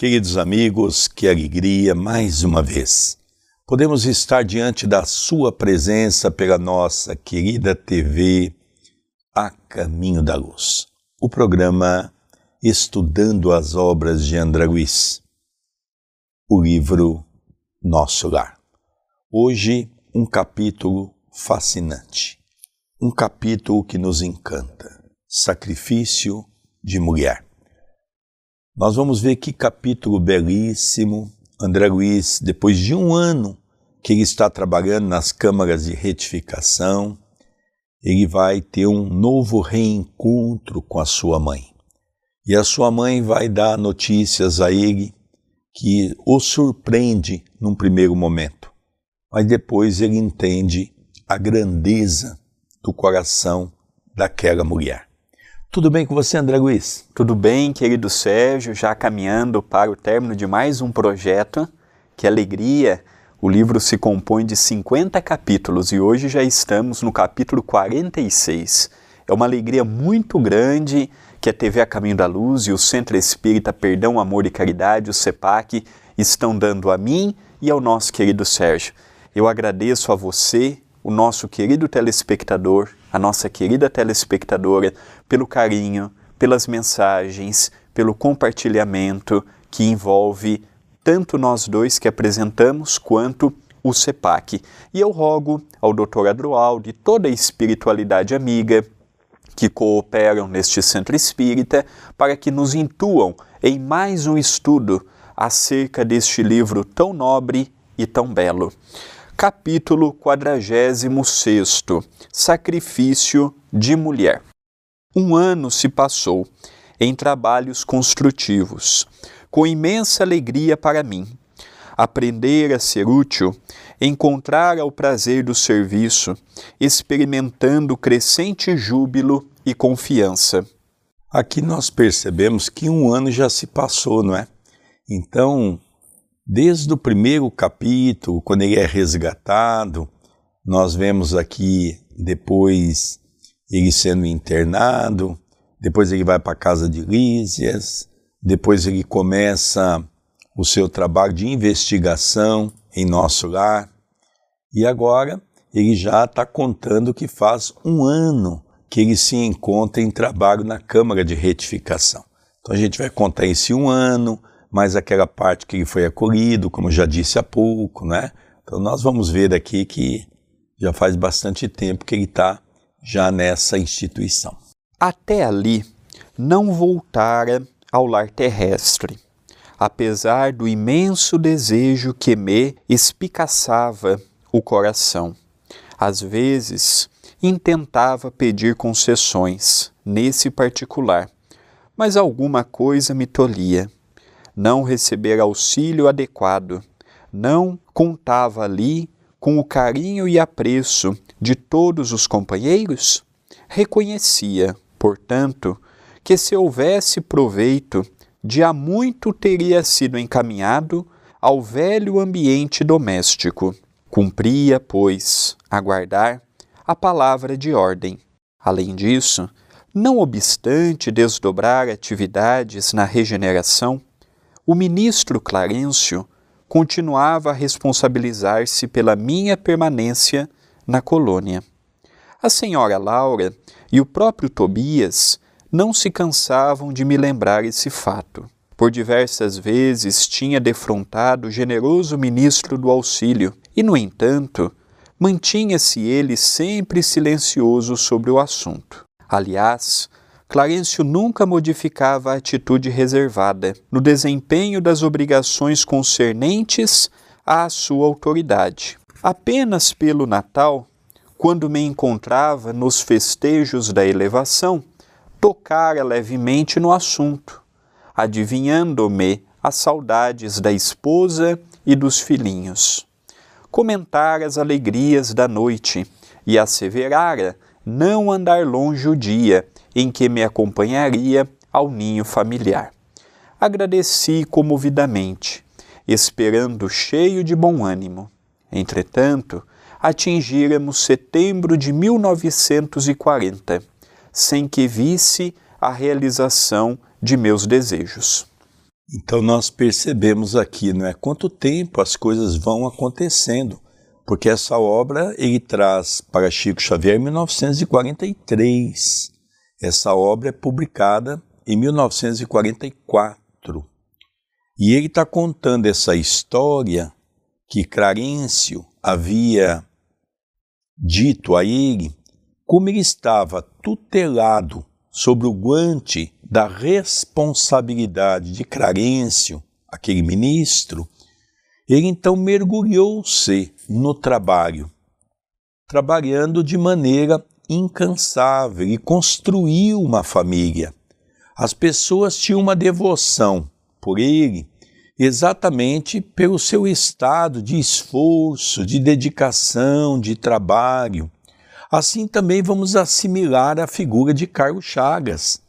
Queridos amigos, que alegria mais uma vez. Podemos estar diante da Sua presença pela nossa querida TV A Caminho da Luz. O programa Estudando as Obras de André Luiz. O livro Nosso Lar. Hoje, um capítulo fascinante. Um capítulo que nos encanta. Sacrifício de mulher. Nós vamos ver que capítulo belíssimo. André Luiz, depois de um ano que ele está trabalhando nas câmaras de retificação, ele vai ter um novo reencontro com a sua mãe. E a sua mãe vai dar notícias a ele que o surpreende num primeiro momento, mas depois ele entende a grandeza do coração daquela mulher. Tudo bem com você, André Luiz? Tudo bem, querido Sérgio, já caminhando para o término de mais um projeto. Que alegria! O livro se compõe de 50 capítulos e hoje já estamos no capítulo 46. É uma alegria muito grande que a TV A Caminho da Luz e o Centro Espírita Perdão, Amor e Caridade, o CEPAC, estão dando a mim e ao nosso querido Sérgio. Eu agradeço a você, o nosso querido telespectador, a nossa querida telespectadora, pelo carinho, pelas mensagens, pelo compartilhamento que envolve tanto nós dois que apresentamos quanto o CEPAC. E eu rogo ao Dr. Adroaldo e toda a espiritualidade amiga que cooperam neste centro espírita para que nos intuam em mais um estudo acerca deste livro tão nobre e tão belo. Capítulo 46 Sacrifício de Mulher. Um ano se passou em trabalhos construtivos, com imensa alegria para mim. Aprender a ser útil, encontrar o prazer do serviço, experimentando crescente júbilo e confiança. Aqui nós percebemos que um ano já se passou, não é? Então, Desde o primeiro capítulo, quando ele é resgatado, nós vemos aqui depois ele sendo internado, depois ele vai para a casa de Lísias, depois ele começa o seu trabalho de investigação em nosso lar, e agora ele já está contando que faz um ano que ele se encontra em trabalho na Câmara de Retificação. Então a gente vai contar esse um ano, mas aquela parte que foi acolhido, como já disse há pouco, né? Então nós vamos ver aqui que já faz bastante tempo que ele está já nessa instituição. Até ali não voltara ao lar terrestre, apesar do imenso desejo que me espicaçava o coração. Às vezes intentava pedir concessões nesse particular, mas alguma coisa me tolhia não receber auxílio adequado, não contava ali com o carinho e apreço de todos os companheiros? Reconhecia, portanto, que se houvesse proveito, de há muito teria sido encaminhado ao velho ambiente doméstico. Cumpria, pois, aguardar a palavra de ordem. Além disso, não obstante desdobrar atividades na regeneração, o ministro Clarencio continuava a responsabilizar-se pela minha permanência na colônia. A senhora Laura e o próprio Tobias não se cansavam de me lembrar esse fato. Por diversas vezes tinha defrontado o generoso ministro do auxílio e, no entanto, mantinha-se ele sempre silencioso sobre o assunto. Aliás, Clarencio nunca modificava a atitude reservada no desempenho das obrigações concernentes à sua autoridade. Apenas pelo Natal, quando me encontrava nos festejos da elevação, tocara levemente no assunto, adivinhando-me as saudades da esposa e dos filhinhos. Comentara as alegrias da noite e asseverara não andar longe o dia em que me acompanharia ao ninho familiar. Agradeci comovidamente, esperando cheio de bom ânimo. Entretanto, atingíramos setembro de 1940, sem que visse a realização de meus desejos. Então nós percebemos aqui, não é quanto tempo as coisas vão acontecendo, porque essa obra ele traz para Chico Xavier em 1943. Essa obra é publicada em 1944. E ele está contando essa história que Clarencio havia dito a ele como ele estava tutelado sobre o guante da responsabilidade de Clarencio, aquele ministro, ele então mergulhou-se no trabalho, trabalhando de maneira incansável e construiu uma família. As pessoas tinham uma devoção por ele exatamente pelo seu estado de esforço, de dedicação, de trabalho. Assim também vamos assimilar a figura de Carlos Chagas.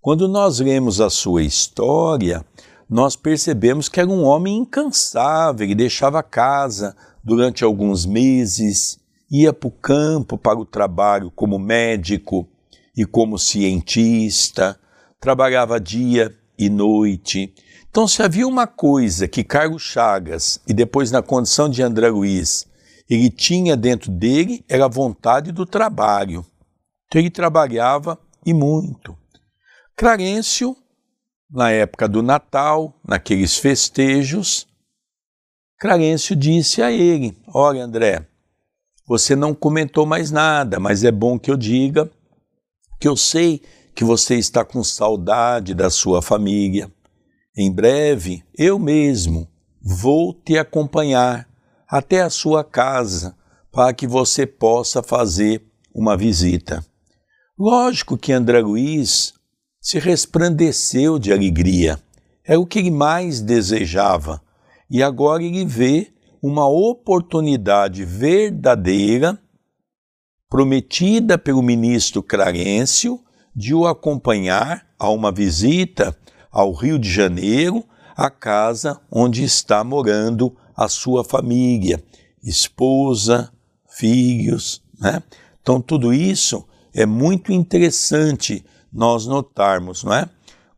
Quando nós lemos a sua história, nós percebemos que era um homem incansável, ele deixava casa durante alguns meses, ia para o campo para o trabalho como médico e como cientista, trabalhava dia e noite. Então, se havia uma coisa que Carlos Chagas, e depois na condição de André Luiz, ele tinha dentro dele, era a vontade do trabalho. Então, ele trabalhava e muito. Clarencio, na época do Natal, naqueles festejos, Clarencio disse a ele: Olha, André, você não comentou mais nada, mas é bom que eu diga que eu sei que você está com saudade da sua família em breve, eu mesmo vou te acompanhar até a sua casa para que você possa fazer uma visita. Lógico que André Luiz se resplandeceu de alegria. É o que ele mais desejava. E agora ele vê uma oportunidade verdadeira prometida pelo ministro Clarencio de o acompanhar a uma visita ao Rio de Janeiro, a casa onde está morando a sua família, esposa, filhos, né? Então tudo isso é muito interessante nós notarmos, não é?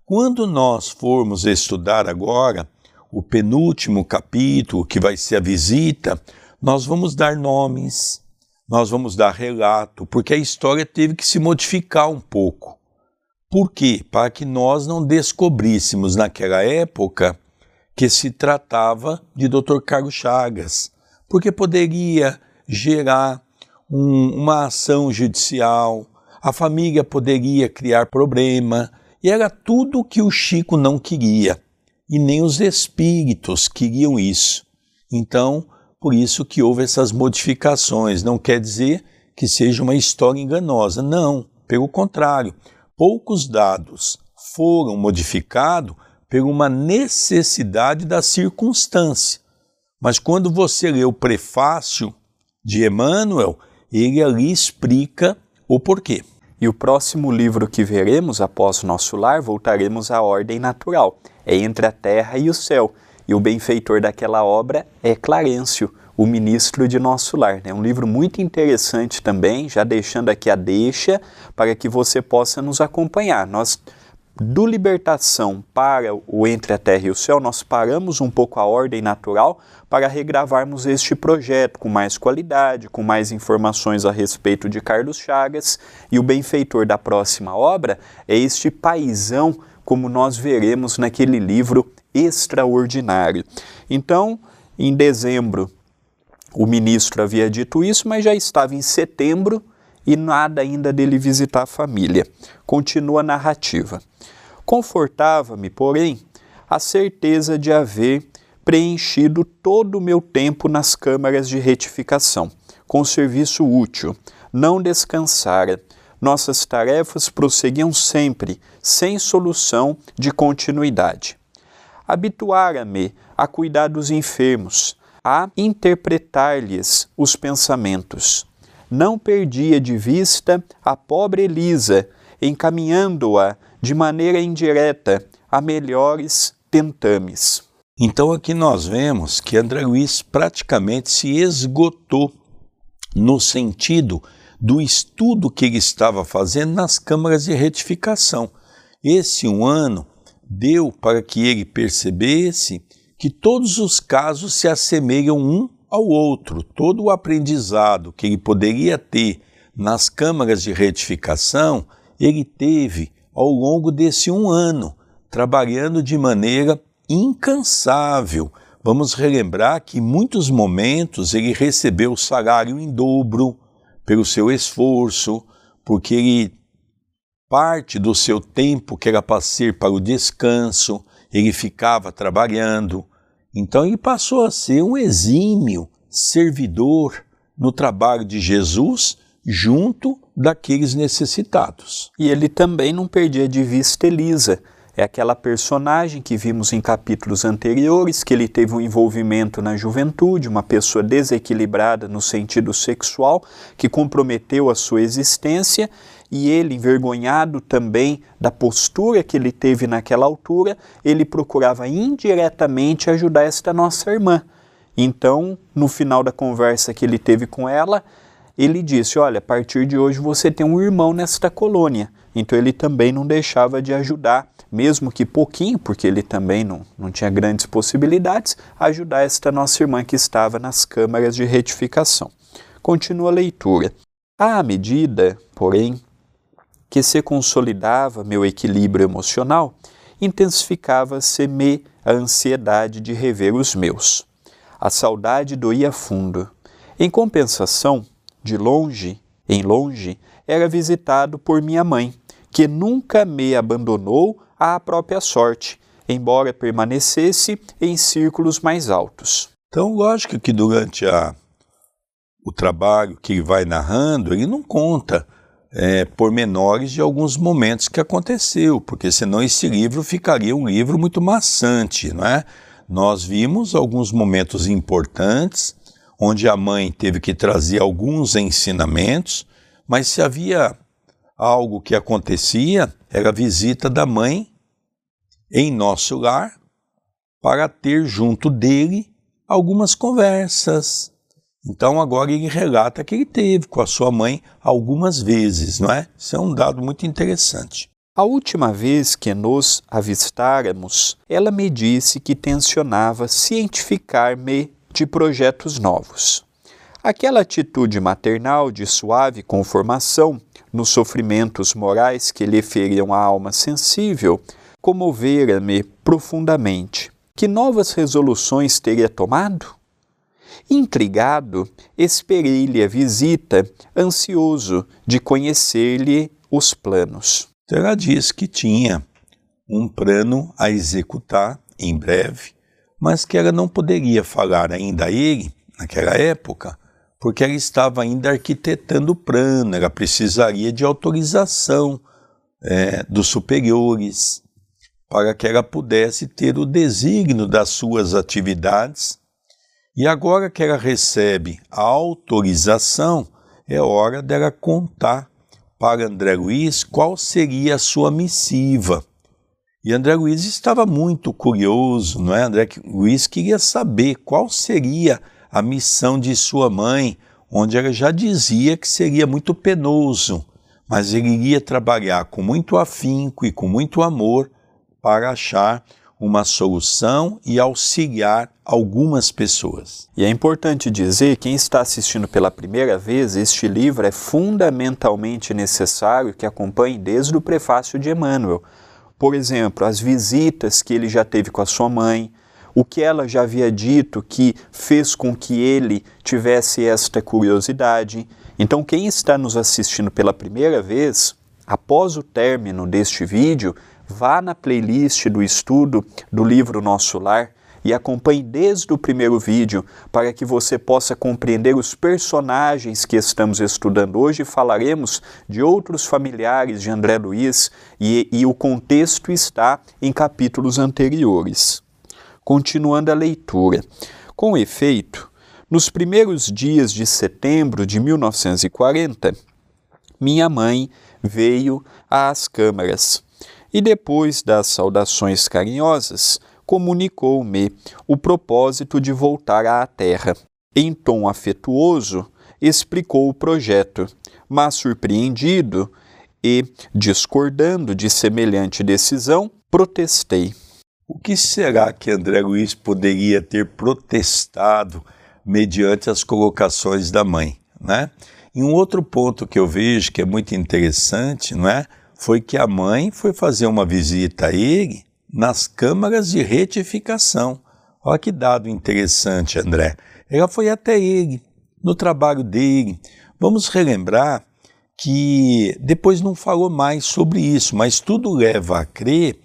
Quando nós formos estudar agora o penúltimo capítulo, que vai ser a visita, nós vamos dar nomes, nós vamos dar relato, porque a história teve que se modificar um pouco. Por quê? Para que nós não descobríssemos naquela época que se tratava de Dr. Carlos Chagas, porque poderia gerar um, uma ação judicial, a família poderia criar problema, e era tudo o que o Chico não queria, e nem os espíritos queriam isso. Então, por isso que houve essas modificações. Não quer dizer que seja uma história enganosa, não, pelo contrário poucos dados foram modificados por uma necessidade da circunstância. Mas quando você lê o prefácio de Emmanuel, ele ali explica o porquê. E o próximo livro que veremos após nosso lar, voltaremos à ordem natural. É entre a terra e o céu. E o benfeitor daquela obra é Clarencio, o ministro de nosso lar. É um livro muito interessante também, já deixando aqui a deixa para que você possa nos acompanhar. Nós do libertação para o entre a terra e o céu, nós paramos um pouco a ordem natural para regravarmos este projeto com mais qualidade, com mais informações a respeito de Carlos Chagas. E o benfeitor da próxima obra é este paisão, como nós veremos naquele livro extraordinário. Então, em dezembro o ministro havia dito isso, mas já estava em setembro e nada ainda dele visitar a família. Continua a narrativa. Confortava-me, porém, a certeza de haver preenchido todo o meu tempo nas câmaras de retificação, com serviço útil, não descansara. Nossas tarefas prosseguiam sempre, sem solução de continuidade. Habituara-me a cuidar dos enfermos, a interpretar-lhes os pensamentos. Não perdia de vista a pobre Elisa, encaminhando-a de maneira indireta a melhores tentames. Então aqui nós vemos que André Luiz praticamente se esgotou no sentido do estudo que ele estava fazendo nas câmaras de retificação. Esse um ano deu para que ele percebesse que todos os casos se assemelham um ao outro. Todo o aprendizado que ele poderia ter nas câmaras de retificação, ele teve ao longo desse um ano, trabalhando de maneira incansável. Vamos relembrar que em muitos momentos ele recebeu o salário em dobro pelo seu esforço, porque ele parte do seu tempo que era para ser para o descanso, ele ficava trabalhando. Então ele passou a ser um exímio servidor no trabalho de Jesus junto daqueles necessitados. E ele também não perdia de vista Elisa, é aquela personagem que vimos em capítulos anteriores, que ele teve um envolvimento na juventude, uma pessoa desequilibrada no sentido sexual, que comprometeu a sua existência, e ele, envergonhado também da postura que ele teve naquela altura, ele procurava indiretamente ajudar esta nossa irmã. Então, no final da conversa que ele teve com ela, ele disse: Olha, a partir de hoje você tem um irmão nesta colônia. Então ele também não deixava de ajudar, mesmo que pouquinho, porque ele também não, não tinha grandes possibilidades, ajudar esta nossa irmã que estava nas câmaras de retificação. Continua a leitura. À medida, porém, que se consolidava meu equilíbrio emocional, intensificava-se-me a ansiedade de rever os meus. A saudade doía fundo. Em compensação, de longe em longe, era visitado por minha mãe, que nunca me abandonou à própria sorte, embora permanecesse em círculos mais altos. Então, lógico que durante a, o trabalho que ele vai narrando, ele não conta é, pormenores de alguns momentos que aconteceu, porque senão esse livro ficaria um livro muito maçante, não é? Nós vimos alguns momentos importantes, onde a mãe teve que trazer alguns ensinamentos, mas se havia algo que acontecia, era a visita da mãe em nosso lar para ter junto dele algumas conversas. Então agora ele relata que ele teve com a sua mãe algumas vezes, não é? Isso é um dado muito interessante. A última vez que nos avistáramos, ela me disse que tensionava cientificar-me de projetos novos. Aquela atitude maternal de suave conformação nos sofrimentos morais que lhe feriam a alma sensível comovera-me profundamente. Que novas resoluções teria tomado? Intrigado, esperei-lhe a visita, ansioso de conhecer-lhe os planos. Ela diz que tinha um plano a executar em breve mas que ela não poderia falar ainda a ele, naquela época, porque ela estava ainda arquitetando o plano, ela precisaria de autorização é, dos superiores para que ela pudesse ter o desígnio das suas atividades. E agora que ela recebe a autorização, é hora dela contar para André Luiz qual seria a sua missiva e André Luiz estava muito curioso, não é? André Luiz queria saber qual seria a missão de sua mãe, onde ela já dizia que seria muito penoso, mas ele iria trabalhar com muito afinco e com muito amor para achar uma solução e auxiliar algumas pessoas. E é importante dizer, quem está assistindo pela primeira vez, este livro é fundamentalmente necessário que acompanhe desde o prefácio de Emmanuel, por exemplo, as visitas que ele já teve com a sua mãe, o que ela já havia dito que fez com que ele tivesse esta curiosidade. Então, quem está nos assistindo pela primeira vez, após o término deste vídeo, vá na playlist do estudo do livro Nosso Lar e acompanhe desde o primeiro vídeo para que você possa compreender os personagens que estamos estudando hoje. Falaremos de outros familiares de André Luiz e, e o contexto está em capítulos anteriores. Continuando a leitura. Com efeito, nos primeiros dias de setembro de 1940, minha mãe veio às câmaras e depois das saudações carinhosas, comunicou-me o propósito de voltar à Terra. Em tom afetuoso, explicou o projeto, mas surpreendido e discordando de semelhante decisão, Protestei. O que será que André Luiz poderia ter protestado mediante as colocações da mãe, né? E um outro ponto que eu vejo que é muito interessante, não é? Foi que a mãe foi fazer uma visita a ele nas câmaras de retificação. Olha que dado interessante, André. Ela foi até ele, no trabalho dele. Vamos relembrar que depois não falou mais sobre isso, mas tudo leva a crer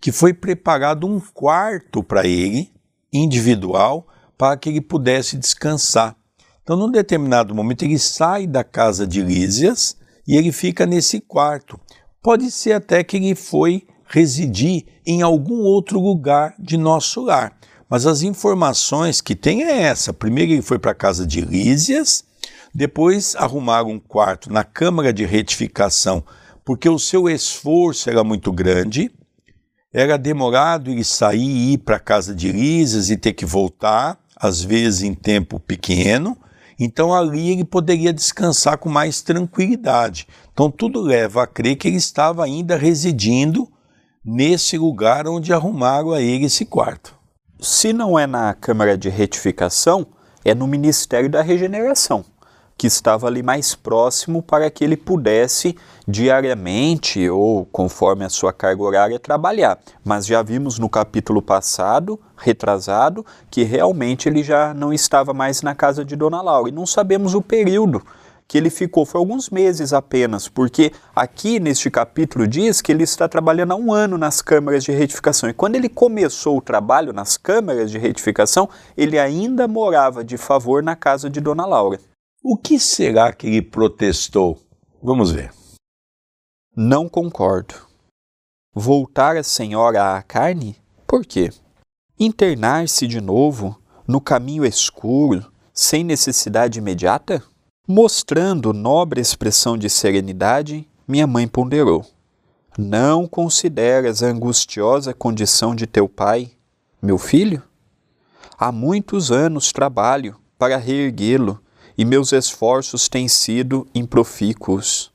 que foi preparado um quarto para ele, individual, para que ele pudesse descansar. Então, num determinado momento, ele sai da casa de Lísias e ele fica nesse quarto. Pode ser até que ele foi residir em algum outro lugar de nosso lar. Mas as informações que tem é essa. Primeiro ele foi para a casa de Lísias, depois arrumaram um quarto na Câmara de Retificação, porque o seu esforço era muito grande, era demorado ele sair e ir para a casa de Lísias e ter que voltar, às vezes em tempo pequeno, então ali ele poderia descansar com mais tranquilidade. Então tudo leva a crer que ele estava ainda residindo nesse lugar onde arrumaram a ele esse quarto. Se não é na Câmara de Retificação, é no Ministério da Regeneração que estava ali mais próximo para que ele pudesse diariamente ou conforme a sua carga horária trabalhar. Mas já vimos no capítulo passado, retrasado, que realmente ele já não estava mais na casa de Dona Laura e não sabemos o período que ele ficou foi alguns meses apenas, porque aqui neste capítulo diz que ele está trabalhando há um ano nas câmaras de retificação. E quando ele começou o trabalho nas câmaras de retificação, ele ainda morava de favor na casa de Dona Laura. O que será que ele protestou? Vamos ver. Não concordo. Voltar a senhora à carne? Por quê? Internar-se de novo no caminho escuro, sem necessidade imediata? Mostrando nobre expressão de serenidade, minha mãe ponderou: Não consideras a angustiosa condição de teu pai, meu filho? Há muitos anos trabalho para reerguê-lo e meus esforços têm sido improfícuos.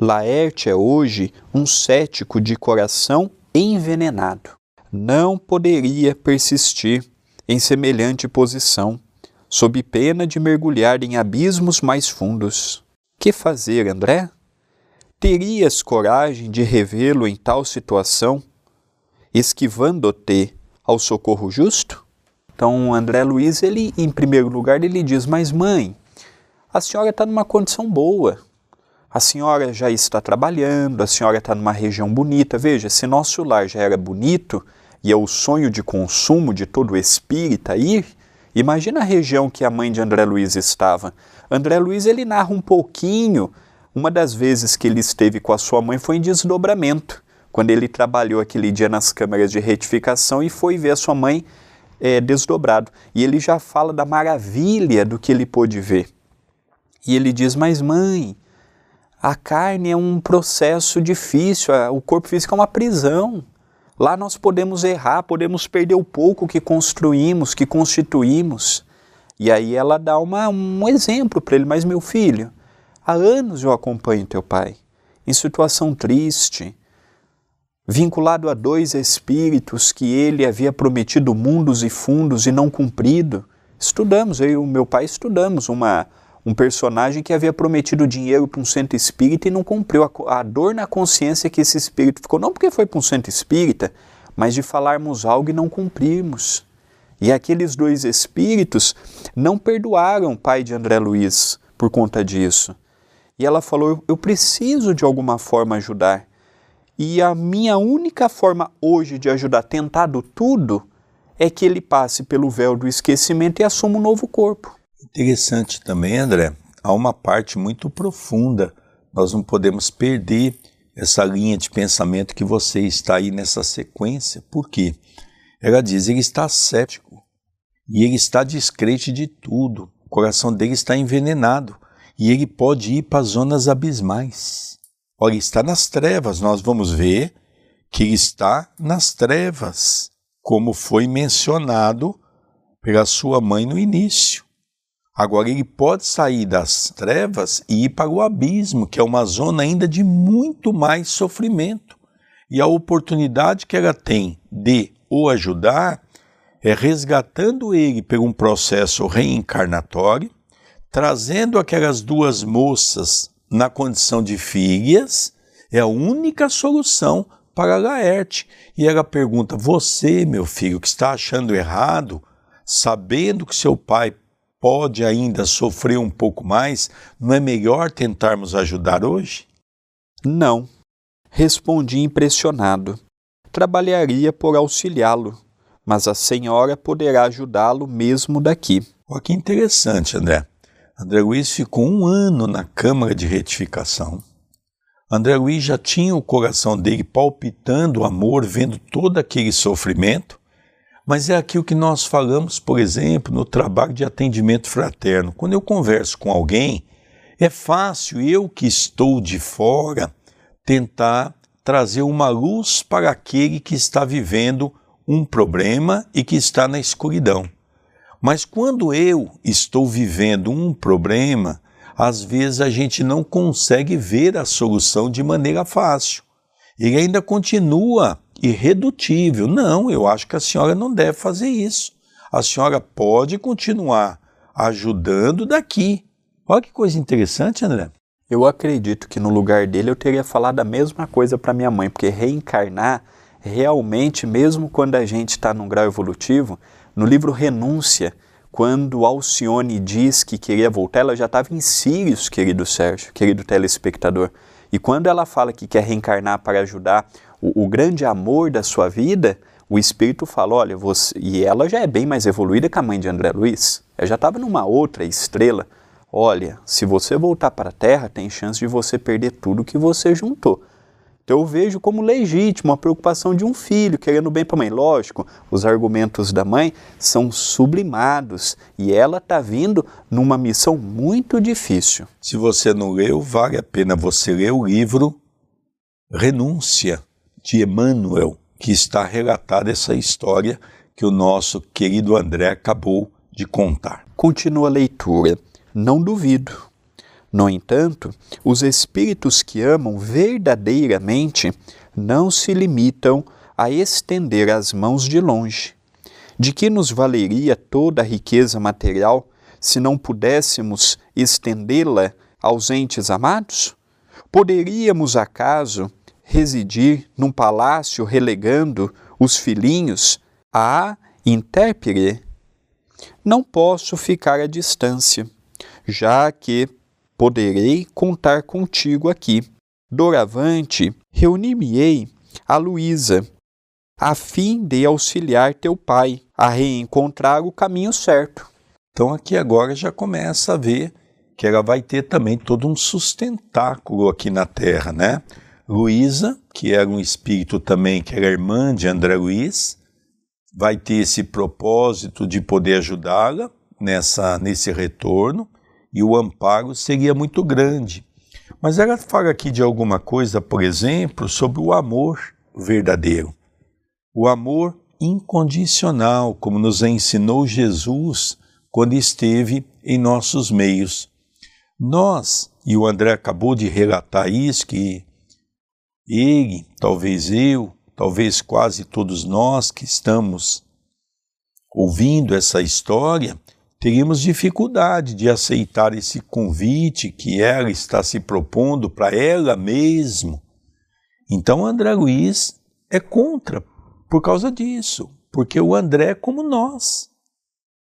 Laerte é hoje um cético de coração envenenado. Não poderia persistir em semelhante posição, sob pena de mergulhar em abismos mais fundos. Que fazer, André? Terias coragem de revê-lo em tal situação, esquivando-te ao socorro justo? Então, André Luiz, ele, em primeiro lugar, ele diz: Mas, mãe, a senhora está numa condição boa. A senhora já está trabalhando, a senhora está numa região bonita. Veja, se nosso lar já era bonito e é o sonho de consumo de todo espírita ir, imagina a região que a mãe de André Luiz estava. André Luiz ele narra um pouquinho. Uma das vezes que ele esteve com a sua mãe foi em desdobramento, quando ele trabalhou aquele dia nas câmeras de retificação e foi ver a sua mãe é, desdobrado. E ele já fala da maravilha do que ele pôde ver. E ele diz: Mas mãe, a carne é um processo difícil, o corpo físico é uma prisão. Lá nós podemos errar, podemos perder o pouco que construímos, que constituímos. E aí ela dá uma, um exemplo para ele: Mas meu filho, há anos eu acompanho teu pai, em situação triste, vinculado a dois espíritos que ele havia prometido mundos e fundos e não cumprido. Estudamos, eu e o meu pai estudamos uma um personagem que havia prometido dinheiro para um centro espírita e não cumpriu. A, a, dor na consciência que esse espírito ficou, não porque foi para um centro espírita, mas de falarmos algo e não cumprirmos. E aqueles dois espíritos não perdoaram o pai de André Luiz por conta disso. E ela falou: Eu preciso de alguma forma ajudar. E a minha única forma hoje de ajudar, tentado tudo, é que ele passe pelo véu do esquecimento e assuma um novo corpo. Interessante também, André, há uma parte muito profunda. Nós não podemos perder essa linha de pensamento que você está aí nessa sequência. Por quê? Ela diz: ele está cético e ele está descrente de tudo. O coração dele está envenenado e ele pode ir para zonas abismais. Olha, está nas trevas. Nós vamos ver que ele está nas trevas, como foi mencionado pela sua mãe no início. Agora, ele pode sair das trevas e ir para o abismo, que é uma zona ainda de muito mais sofrimento. E a oportunidade que ela tem de o ajudar é resgatando ele por um processo reencarnatório, trazendo aquelas duas moças na condição de filhas, é a única solução para Laerte. E ela pergunta: Você, meu filho, que está achando errado, sabendo que seu pai pode ainda sofrer um pouco mais, não é melhor tentarmos ajudar hoje? Não, respondi impressionado. Trabalharia por auxiliá-lo, mas a senhora poderá ajudá-lo mesmo daqui. Olha que interessante, André. André Luiz ficou um ano na Câmara de Retificação. André Luiz já tinha o coração dele palpitando o amor, vendo todo aquele sofrimento, mas é aquilo que nós falamos, por exemplo, no trabalho de atendimento fraterno. Quando eu converso com alguém, é fácil eu que estou de fora tentar trazer uma luz para aquele que está vivendo um problema e que está na escuridão. Mas quando eu estou vivendo um problema, às vezes a gente não consegue ver a solução de maneira fácil. Ele ainda continua irredutível. Não, eu acho que a senhora não deve fazer isso. A senhora pode continuar ajudando daqui. Olha que coisa interessante, André. Eu acredito que no lugar dele eu teria falado a mesma coisa para minha mãe, porque reencarnar realmente, mesmo quando a gente está num grau evolutivo, no livro Renúncia, quando Alcione diz que queria voltar, ela já estava em Sírios, querido Sérgio, querido telespectador. E quando ela fala que quer reencarnar para ajudar o, o grande amor da sua vida, o Espírito fala, olha, você... e ela já é bem mais evoluída que a mãe de André Luiz, ela já estava numa outra estrela. Olha, se você voltar para a Terra, tem chance de você perder tudo que você juntou. Então eu vejo como legítimo a preocupação de um filho querendo bem para a mãe. Lógico, os argumentos da mãe são sublimados e ela está vindo numa missão muito difícil. Se você não leu, vale a pena você ler o livro Renúncia de Emmanuel, que está relatada essa história que o nosso querido André acabou de contar. Continua a leitura. Não duvido no entanto, os espíritos que amam verdadeiramente não se limitam a estender as mãos de longe. De que nos valeria toda a riqueza material se não pudéssemos estendê-la aos entes amados? Poderíamos, acaso, residir num palácio relegando os filhinhos à intérpere? Não posso ficar à distância, já que poderei contar contigo aqui. Doravante, reunir-me-ei a Luísa, a fim de auxiliar teu pai a reencontrar o caminho certo. Então aqui agora já começa a ver que ela vai ter também todo um sustentáculo aqui na Terra, né? Luísa, que era um espírito também que era irmã de André Luiz, vai ter esse propósito de poder ajudá-la nessa nesse retorno e o amparo seria muito grande. Mas ela fala aqui de alguma coisa, por exemplo, sobre o amor verdadeiro. O amor incondicional, como nos ensinou Jesus quando esteve em nossos meios. Nós, e o André acabou de relatar isso, que ele, talvez eu, talvez quase todos nós que estamos ouvindo essa história, teríamos dificuldade de aceitar esse convite que ela está se propondo para ela mesma. Então André Luiz é contra por causa disso, porque o André é como nós,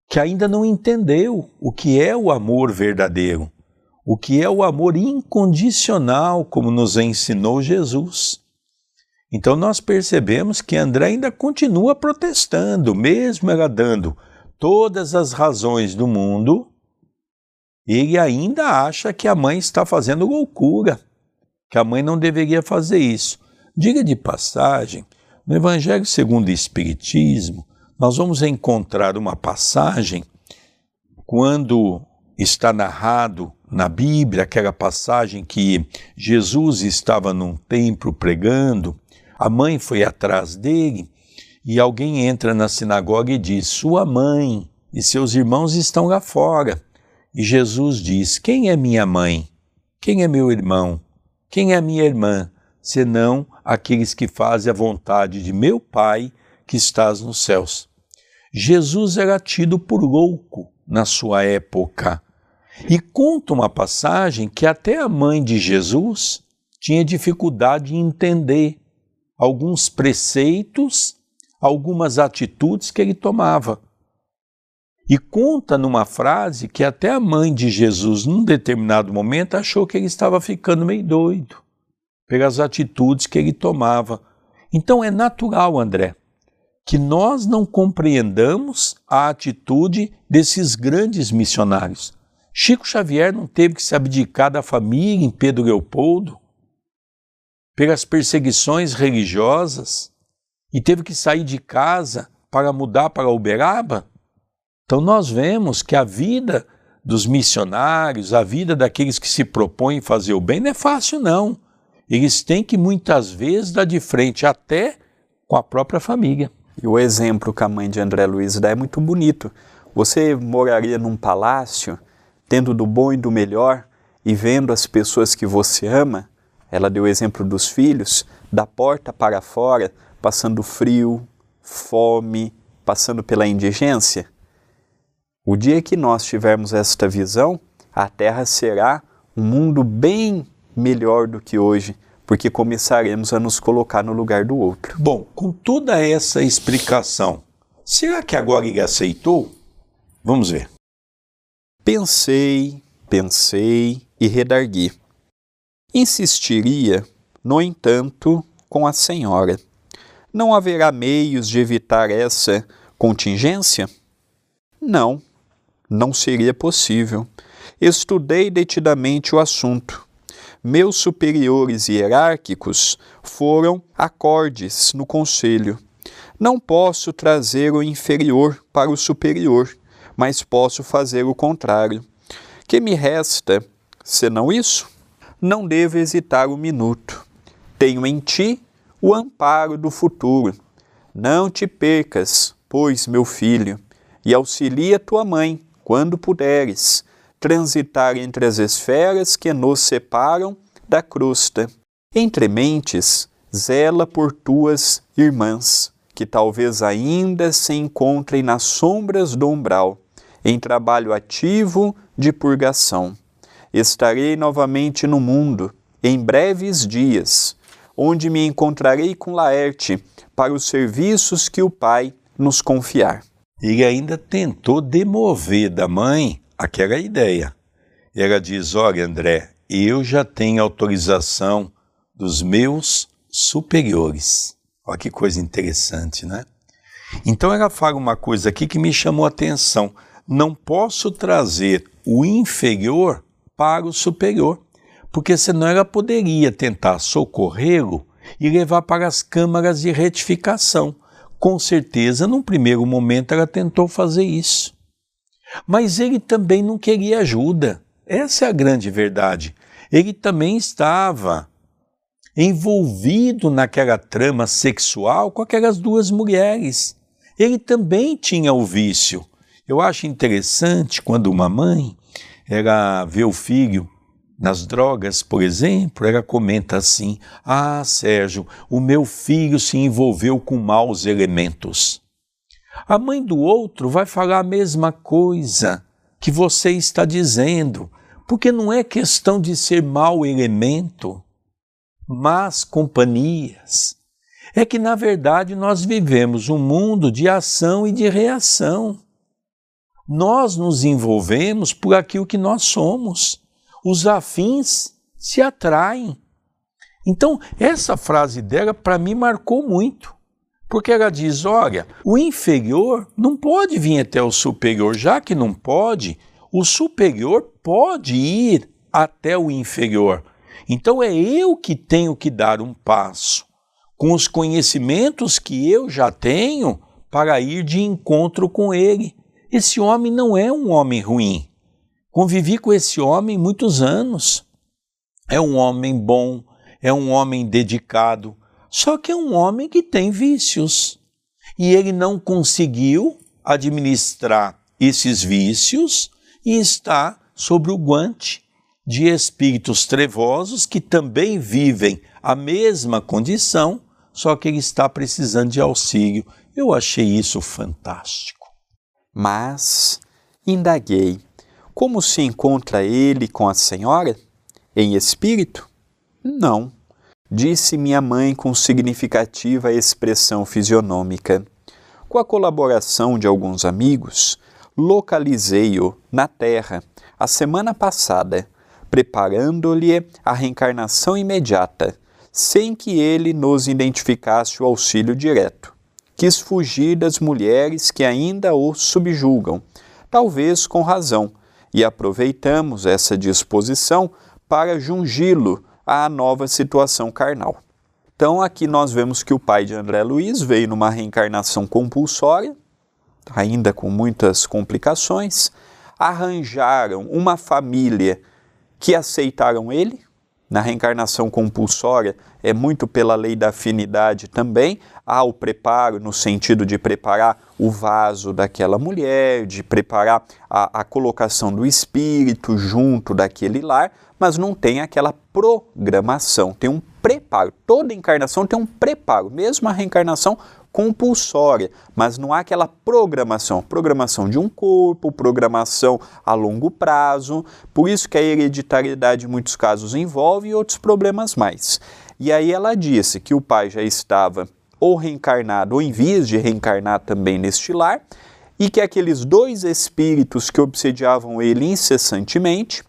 que ainda não entendeu o que é o amor verdadeiro, o que é o amor incondicional, como nos ensinou Jesus. Então nós percebemos que André ainda continua protestando, mesmo ela dando todas as razões do mundo, ele ainda acha que a mãe está fazendo loucura, que a mãe não deveria fazer isso. Diga de passagem, no Evangelho segundo o Espiritismo, nós vamos encontrar uma passagem quando está narrado na Bíblia aquela passagem que Jesus estava num templo pregando, a mãe foi atrás dele e alguém entra na sinagoga e diz: Sua mãe e seus irmãos estão lá fora. E Jesus diz: Quem é minha mãe? Quem é meu irmão? Quem é minha irmã? Senão aqueles que fazem a vontade de meu Pai que estás nos céus. Jesus era tido por louco na sua época. E conta uma passagem que até a mãe de Jesus tinha dificuldade em entender alguns preceitos, algumas atitudes que ele tomava. E conta numa frase que até a mãe de Jesus, num determinado momento, achou que ele estava ficando meio doido pelas atitudes que ele tomava. Então é natural, André, que nós não compreendamos a atitude desses grandes missionários. Chico Xavier não teve que se abdicar da família em Pedro Leopoldo pelas perseguições religiosas e teve que sair de casa para mudar para Uberaba? Então nós vemos que a vida dos missionários, a vida daqueles que se propõem fazer o bem não é fácil não. Eles têm que muitas vezes dar de frente até com a própria família. E o exemplo que a mãe de André Luiz dá é muito bonito. Você moraria num palácio, tendo do bom e do melhor e vendo as pessoas que você ama? Ela deu o exemplo dos filhos, da porta para fora, passando frio, fome, passando pela indigência. O dia que nós tivermos esta visão, a Terra será um mundo bem melhor do que hoje, porque começaremos a nos colocar no lugar do outro. Bom, com toda essa explicação, será que agora ele aceitou? Vamos ver. Pensei, pensei e redargui. Insistiria, no entanto, com a senhora. Não haverá meios de evitar essa contingência? Não não seria possível. Estudei detidamente o assunto. Meus superiores hierárquicos foram acordes no conselho. Não posso trazer o inferior para o superior, mas posso fazer o contrário. Que me resta, senão isso? Não devo hesitar um minuto. Tenho em ti o amparo do futuro. Não te percas, pois, meu filho, e auxilia tua mãe quando puderes, transitar entre as esferas que nos separam da crosta. Entre mentes, zela por tuas irmãs, que talvez ainda se encontrem nas sombras do umbral, em trabalho ativo de purgação. Estarei novamente no mundo, em breves dias, onde me encontrarei com Laerte para os serviços que o Pai nos confiar. Ele ainda tentou demover da mãe aquela ideia. Ela diz: Olha, André, eu já tenho autorização dos meus superiores. Olha que coisa interessante, né? Então ela fala uma coisa aqui que me chamou a atenção. Não posso trazer o inferior para o superior, porque senão ela poderia tentar socorrê-lo e levar para as câmaras de retificação com certeza, num primeiro momento, ela tentou fazer isso. Mas ele também não queria ajuda. Essa é a grande verdade. Ele também estava envolvido naquela trama sexual com aquelas duas mulheres. Ele também tinha o vício. Eu acho interessante quando uma mãe ela vê o filho nas drogas, por exemplo, ela comenta assim: Ah, Sérgio, o meu filho se envolveu com maus elementos. A mãe do outro vai falar a mesma coisa que você está dizendo, porque não é questão de ser mau elemento, mas companhias. É que, na verdade, nós vivemos um mundo de ação e de reação. Nós nos envolvemos por aquilo que nós somos os afins se atraem. Então, essa frase dela para mim marcou muito, porque ela diz: olha, o inferior não pode vir até o superior, já que não pode, o superior pode ir até o inferior. Então é eu que tenho que dar um passo com os conhecimentos que eu já tenho para ir de encontro com ele. Esse homem não é um homem ruim. Convivi com esse homem muitos anos. É um homem bom, é um homem dedicado, só que é um homem que tem vícios. E ele não conseguiu administrar esses vícios e está sobre o guante de espíritos trevosos que também vivem a mesma condição, só que ele está precisando de auxílio. Eu achei isso fantástico. Mas indaguei: como se encontra ele com a senhora? Em espírito? Não, disse minha mãe com significativa expressão fisionômica. Com a colaboração de alguns amigos, localizei-o na Terra a semana passada, preparando-lhe a reencarnação imediata, sem que ele nos identificasse o auxílio direto. Quis fugir das mulheres que ainda o subjugam, talvez com razão, e aproveitamos essa disposição para jungi-lo à nova situação carnal. Então, aqui nós vemos que o pai de André Luiz veio numa reencarnação compulsória, ainda com muitas complicações, arranjaram uma família que aceitaram ele. Na reencarnação compulsória é muito pela lei da afinidade também. Há o preparo no sentido de preparar o vaso daquela mulher, de preparar a, a colocação do espírito junto daquele lar, mas não tem aquela programação, tem um preparo. Toda encarnação tem um preparo, mesmo a reencarnação compulsória, mas não há aquela programação, programação de um corpo, programação a longo prazo. Por isso que a hereditariedade em muitos casos envolve outros problemas mais. E aí ela disse que o pai já estava ou reencarnado ou em vias de reencarnar também neste lar, e que aqueles dois espíritos que obsediavam ele incessantemente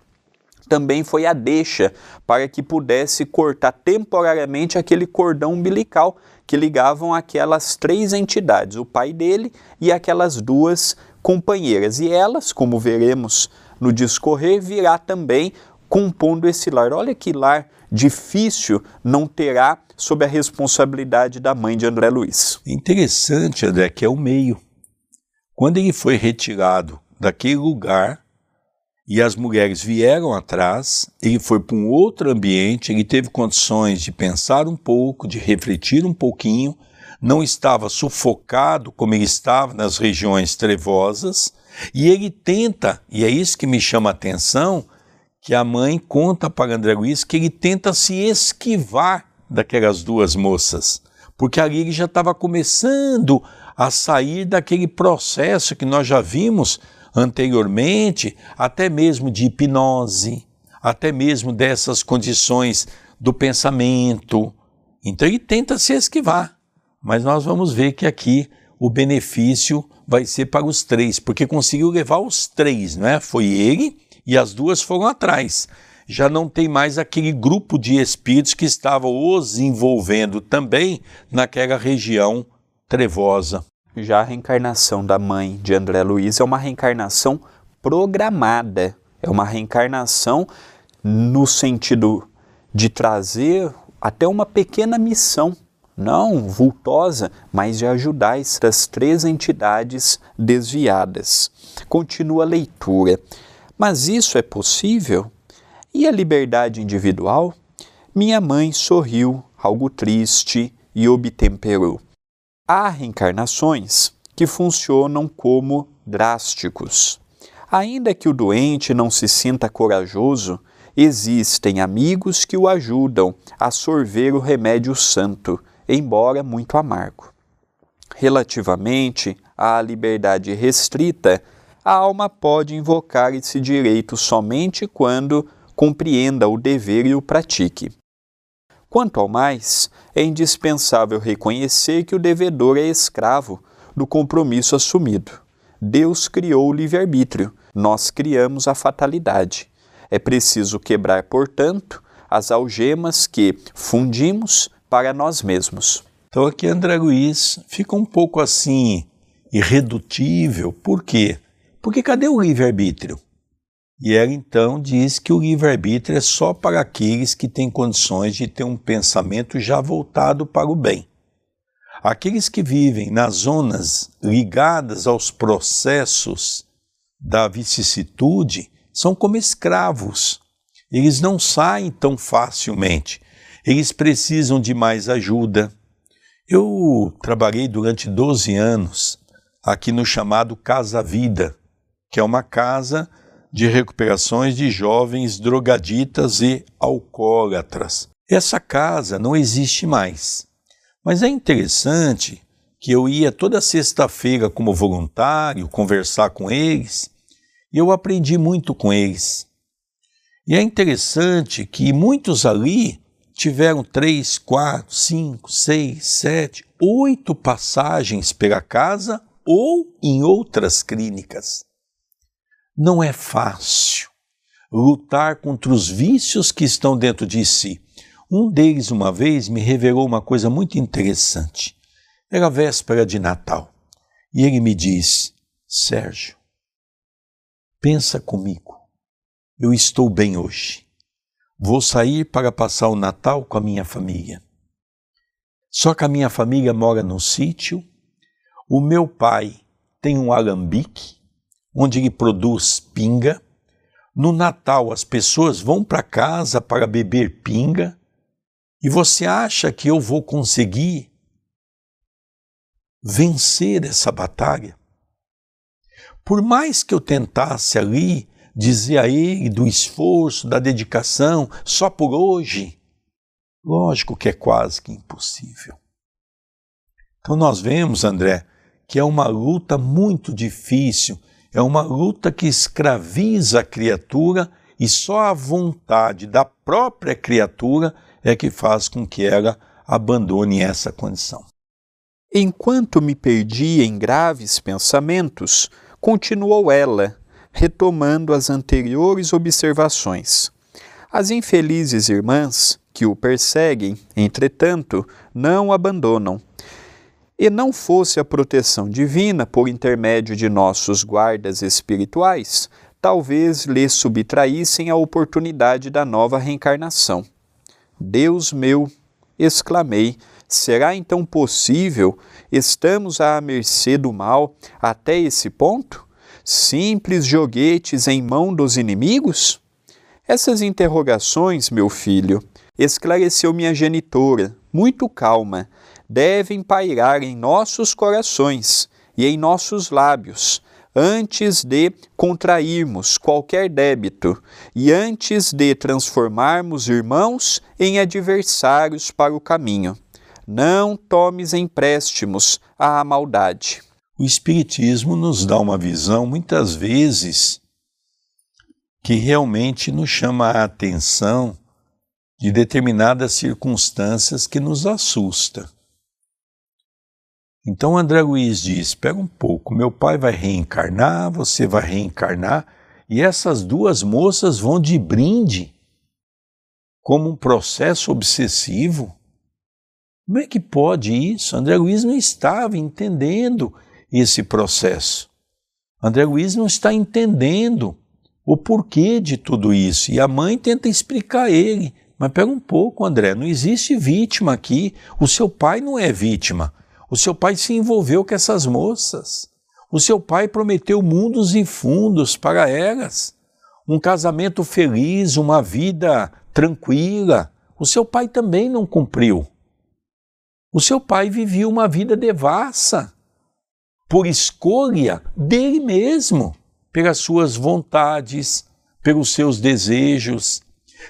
também foi a deixa para que pudesse cortar temporariamente aquele cordão umbilical que ligavam aquelas três entidades, o pai dele e aquelas duas companheiras. E elas, como veremos no discorrer, virá também compondo esse lar. Olha que lar difícil não terá sob a responsabilidade da mãe de André Luiz. Interessante, André, que é o meio. Quando ele foi retirado daquele lugar, e as mulheres vieram atrás, ele foi para um outro ambiente, ele teve condições de pensar um pouco, de refletir um pouquinho, não estava sufocado como ele estava nas regiões trevosas, e ele tenta, e é isso que me chama a atenção, que a mãe conta para André Luiz que ele tenta se esquivar daquelas duas moças, porque ali ele já estava começando a sair daquele processo que nós já vimos anteriormente, até mesmo de hipnose, até mesmo dessas condições do pensamento. Então ele tenta se esquivar, mas nós vamos ver que aqui o benefício vai ser para os três, porque conseguiu levar os três, não é? Foi ele e as duas foram atrás. Já não tem mais aquele grupo de espíritos que estavam os envolvendo também naquela região trevosa. Já a reencarnação da mãe de André Luiz é uma reencarnação programada, é uma reencarnação no sentido de trazer até uma pequena missão, não vultosa, mas de ajudar essas três entidades desviadas. Continua a leitura. Mas isso é possível? E a liberdade individual? Minha mãe sorriu, algo triste, e obtemperou. Há reencarnações que funcionam como drásticos. Ainda que o doente não se sinta corajoso, existem amigos que o ajudam a sorver o remédio santo, embora muito amargo. Relativamente à liberdade restrita, a alma pode invocar esse direito somente quando compreenda o dever e o pratique. Quanto ao mais, é indispensável reconhecer que o devedor é escravo do compromisso assumido. Deus criou o livre-arbítrio, nós criamos a fatalidade. É preciso quebrar, portanto, as algemas que fundimos para nós mesmos. Então aqui André Luiz fica um pouco assim irredutível. Por quê? Porque cadê o livre-arbítrio? E ela então diz que o livre-arbítrio é só para aqueles que têm condições de ter um pensamento já voltado para o bem. Aqueles que vivem nas zonas ligadas aos processos da vicissitude são como escravos. Eles não saem tão facilmente. Eles precisam de mais ajuda. Eu trabalhei durante 12 anos aqui no chamado Casa Vida, que é uma casa de recuperações de jovens drogaditas e alcoólatras. Essa casa não existe mais. Mas é interessante que eu ia toda sexta-feira como voluntário conversar com eles e eu aprendi muito com eles. E é interessante que muitos ali tiveram três, quatro, cinco, seis, sete, oito passagens pela casa ou em outras clínicas. Não é fácil lutar contra os vícios que estão dentro de si. Um deles, uma vez, me revelou uma coisa muito interessante. Era véspera de Natal. E ele me disse: Sérgio, pensa comigo. Eu estou bem hoje. Vou sair para passar o Natal com a minha família. Só que a minha família mora no sítio. O meu pai tem um alambique onde ele produz pinga. No Natal, as pessoas vão para casa para beber pinga. E você acha que eu vou conseguir vencer essa batalha? Por mais que eu tentasse ali dizer a ele do esforço, da dedicação, só por hoje, lógico que é quase que impossível. Então nós vemos, André, que é uma luta muito difícil é uma luta que escraviza a criatura e só a vontade da própria criatura é que faz com que ela abandone essa condição. Enquanto me perdia em graves pensamentos, continuou ela, retomando as anteriores observações. As infelizes irmãs que o perseguem, entretanto, não o abandonam e não fosse a proteção divina por intermédio de nossos guardas espirituais, talvez lhe subtraíssem a oportunidade da nova reencarnação. Deus meu, exclamei, será então possível? Estamos à mercê do mal até esse ponto? Simples joguetes em mão dos inimigos? Essas interrogações, meu filho, esclareceu minha genitora, muito calma, devem pairar em nossos corações e em nossos lábios, antes de contrairmos qualquer débito e antes de transformarmos irmãos em adversários para o caminho. Não tomes empréstimos à maldade. O Espiritismo nos dá uma visão, muitas vezes, que realmente nos chama a atenção de determinadas circunstâncias que nos assusta. Então André Luiz diz: pega um pouco, meu pai vai reencarnar, você vai reencarnar, e essas duas moças vão de brinde, como um processo obsessivo. Como é que pode isso? André Luiz não estava entendendo esse processo. André Luiz não está entendendo o porquê de tudo isso. E a mãe tenta explicar a ele. Mas pega um pouco, André, não existe vítima aqui. O seu pai não é vítima. O seu pai se envolveu com essas moças. O seu pai prometeu mundos e fundos para elas. Um casamento feliz, uma vida tranquila. O seu pai também não cumpriu. O seu pai vivia uma vida devassa, por escolha dele mesmo, pelas suas vontades, pelos seus desejos.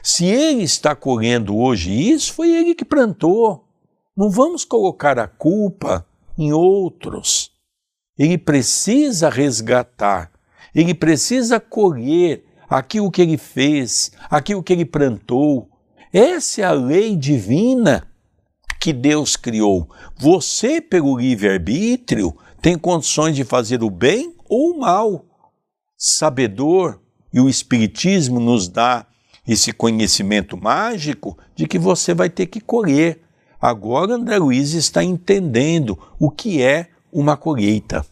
Se ele está colhendo hoje isso, foi ele que plantou. Não vamos colocar a culpa em outros. Ele precisa resgatar, ele precisa colher aquilo que ele fez, aquilo que ele plantou. Essa é a lei divina que Deus criou. Você, pelo livre-arbítrio, tem condições de fazer o bem ou o mal. Sabedor, e o Espiritismo nos dá esse conhecimento mágico de que você vai ter que colher Agora André Luiz está entendendo o que é uma colheita.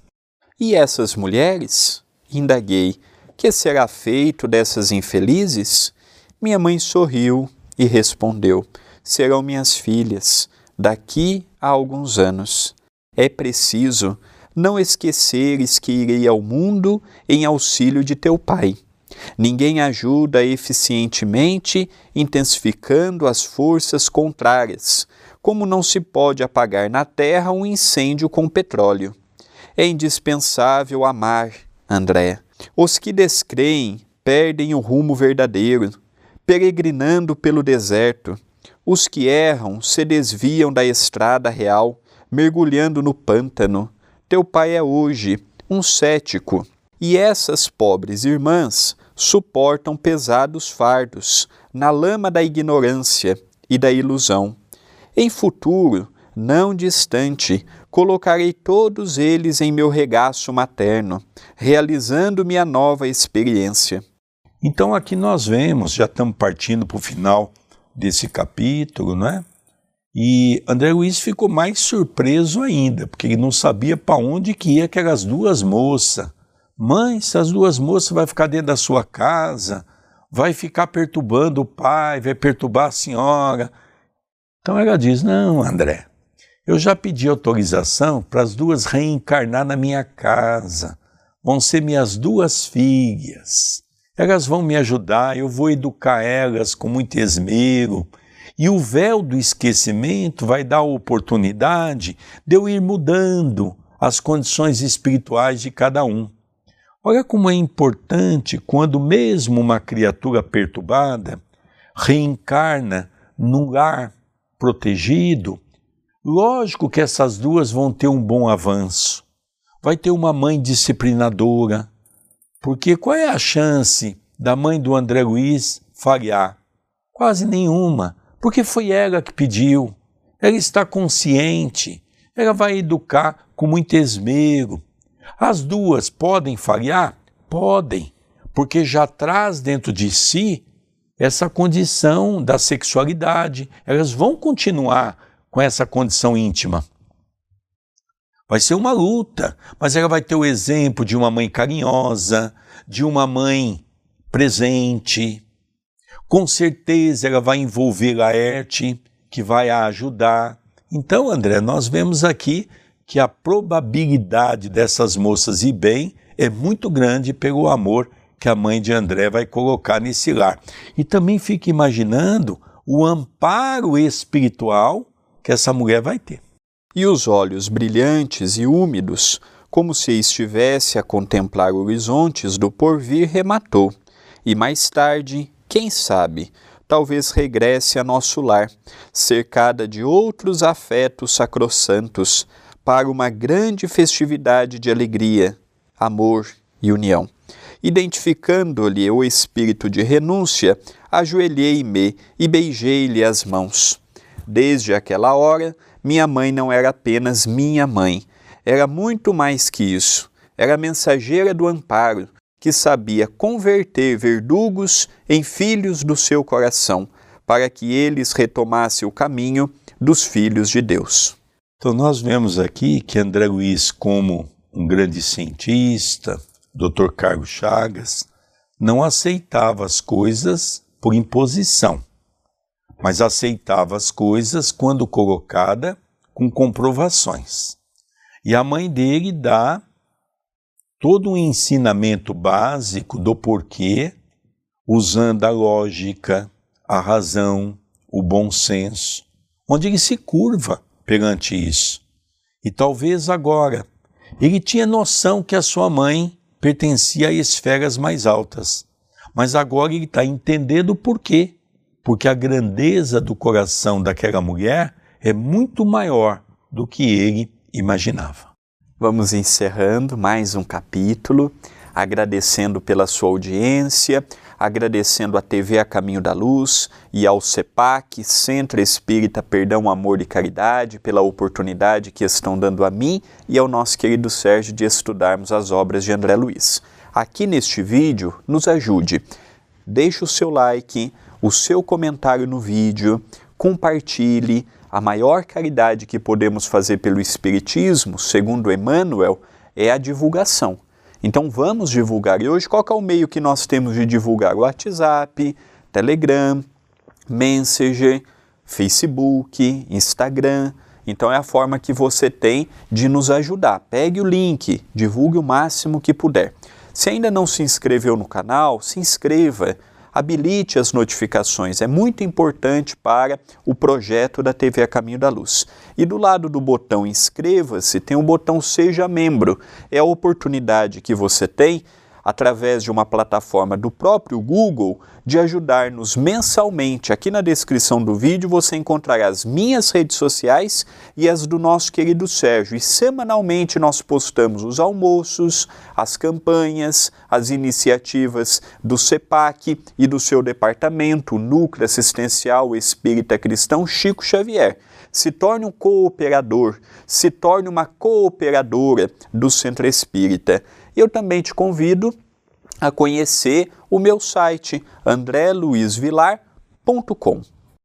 E essas mulheres? Indaguei. Que será feito dessas infelizes? Minha mãe sorriu e respondeu: Serão minhas filhas, daqui a alguns anos. É preciso não esqueceres que irei ao mundo em auxílio de teu pai. Ninguém ajuda eficientemente intensificando as forças contrárias, como não se pode apagar na terra um incêndio com petróleo. É indispensável amar, André. Os que descreem perdem o rumo verdadeiro, peregrinando pelo deserto. Os que erram se desviam da estrada real, mergulhando no pântano. Teu pai é hoje um cético, e essas pobres irmãs suportam pesados fardos na lama da ignorância e da ilusão. Em futuro, não distante, colocarei todos eles em meu regaço materno, realizando minha nova experiência. Então aqui nós vemos, já estamos partindo para o final desse capítulo, não é? E André Luiz ficou mais surpreso ainda, porque ele não sabia para onde que ia aquelas duas moças. Mãe, se as duas moças vai ficar dentro da sua casa, vai ficar perturbando o pai, vai perturbar a senhora. Então ela diz: Não, André, eu já pedi autorização para as duas reencarnar na minha casa. Vão ser minhas duas filhas. Elas vão me ajudar, eu vou educar elas com muito esmero. E o véu do esquecimento vai dar a oportunidade de eu ir mudando as condições espirituais de cada um. Olha como é importante quando mesmo uma criatura perturbada reencarna num lar protegido. Lógico que essas duas vão ter um bom avanço. Vai ter uma mãe disciplinadora. Porque qual é a chance da mãe do André Luiz falhar? Quase nenhuma, porque foi ela que pediu. Ela está consciente. Ela vai educar com muito esmero as duas podem falhar? Podem, porque já traz dentro de si essa condição da sexualidade. Elas vão continuar com essa condição íntima. Vai ser uma luta, mas ela vai ter o exemplo de uma mãe carinhosa, de uma mãe presente. Com certeza ela vai envolver Laerte, que vai a ajudar. Então, André, nós vemos aqui que a probabilidade dessas moças ir bem é muito grande pelo amor que a mãe de André vai colocar nesse lar. E também fica imaginando o amparo espiritual que essa mulher vai ter. E os olhos brilhantes e úmidos, como se estivesse a contemplar horizontes do porvir, rematou. E mais tarde, quem sabe, talvez regresse a nosso lar, cercada de outros afetos sacrossantos, para uma grande festividade de alegria, amor e união. Identificando-lhe o espírito de renúncia, ajoelhei-me e beijei-lhe as mãos. Desde aquela hora, minha mãe não era apenas minha mãe, era muito mais que isso. Era mensageira do amparo, que sabia converter verdugos em filhos do seu coração, para que eles retomassem o caminho dos filhos de Deus. Então, nós vemos aqui que André Luiz, como um grande cientista, Dr. Carlos Chagas, não aceitava as coisas por imposição, mas aceitava as coisas quando colocada com comprovações. E a mãe dele dá todo um ensinamento básico do porquê, usando a lógica, a razão, o bom senso, onde ele se curva perante isso. E talvez agora ele tinha noção que a sua mãe pertencia a esferas mais altas, mas agora ele está entendendo o porquê. Porque a grandeza do coração daquela mulher é muito maior do que ele imaginava. Vamos encerrando mais um capítulo, agradecendo pela sua audiência, agradecendo à TV A Caminho da Luz e ao CEPAC, Centro Espírita Perdão, Amor e Caridade, pela oportunidade que estão dando a mim e ao nosso querido Sérgio de estudarmos as obras de André Luiz. Aqui neste vídeo, nos ajude. Deixe o seu like, o seu comentário no vídeo, compartilhe. A maior caridade que podemos fazer pelo Espiritismo, segundo Emmanuel, é a divulgação. Então vamos divulgar. E hoje qual é o meio que nós temos de divulgar? WhatsApp, Telegram, Messenger, Facebook, Instagram. Então é a forma que você tem de nos ajudar. Pegue o link, divulgue o máximo que puder. Se ainda não se inscreveu no canal, se inscreva habilite as notificações. É muito importante para o projeto da TV A Caminho da Luz. E do lado do botão inscreva-se, tem o botão Seja Membro. É a oportunidade que você tem através de uma plataforma do próprio Google, de ajudar-nos mensalmente. Aqui na descrição do vídeo você encontrará as minhas redes sociais e as do nosso querido Sérgio. E semanalmente nós postamos os almoços, as campanhas, as iniciativas do CEPAC e do seu departamento, Núcleo Assistencial Espírita Cristão Chico Xavier se torne um cooperador, se torne uma cooperadora do Centro Espírita. Eu também te convido a conhecer o meu site andreluizvilar.com.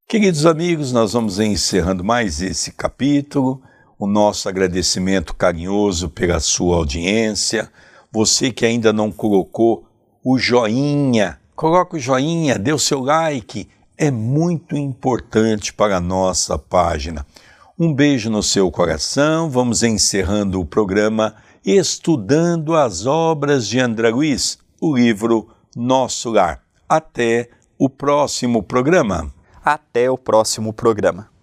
Queridos amigos, nós vamos encerrando mais esse capítulo. O nosso agradecimento carinhoso pela sua audiência. Você que ainda não colocou o joinha, coloque o joinha, dê o seu like, é muito importante para a nossa página. Um beijo no seu coração. Vamos encerrando o programa estudando as obras de André Luiz, o livro Nosso Lar. Até o próximo programa. Até o próximo programa.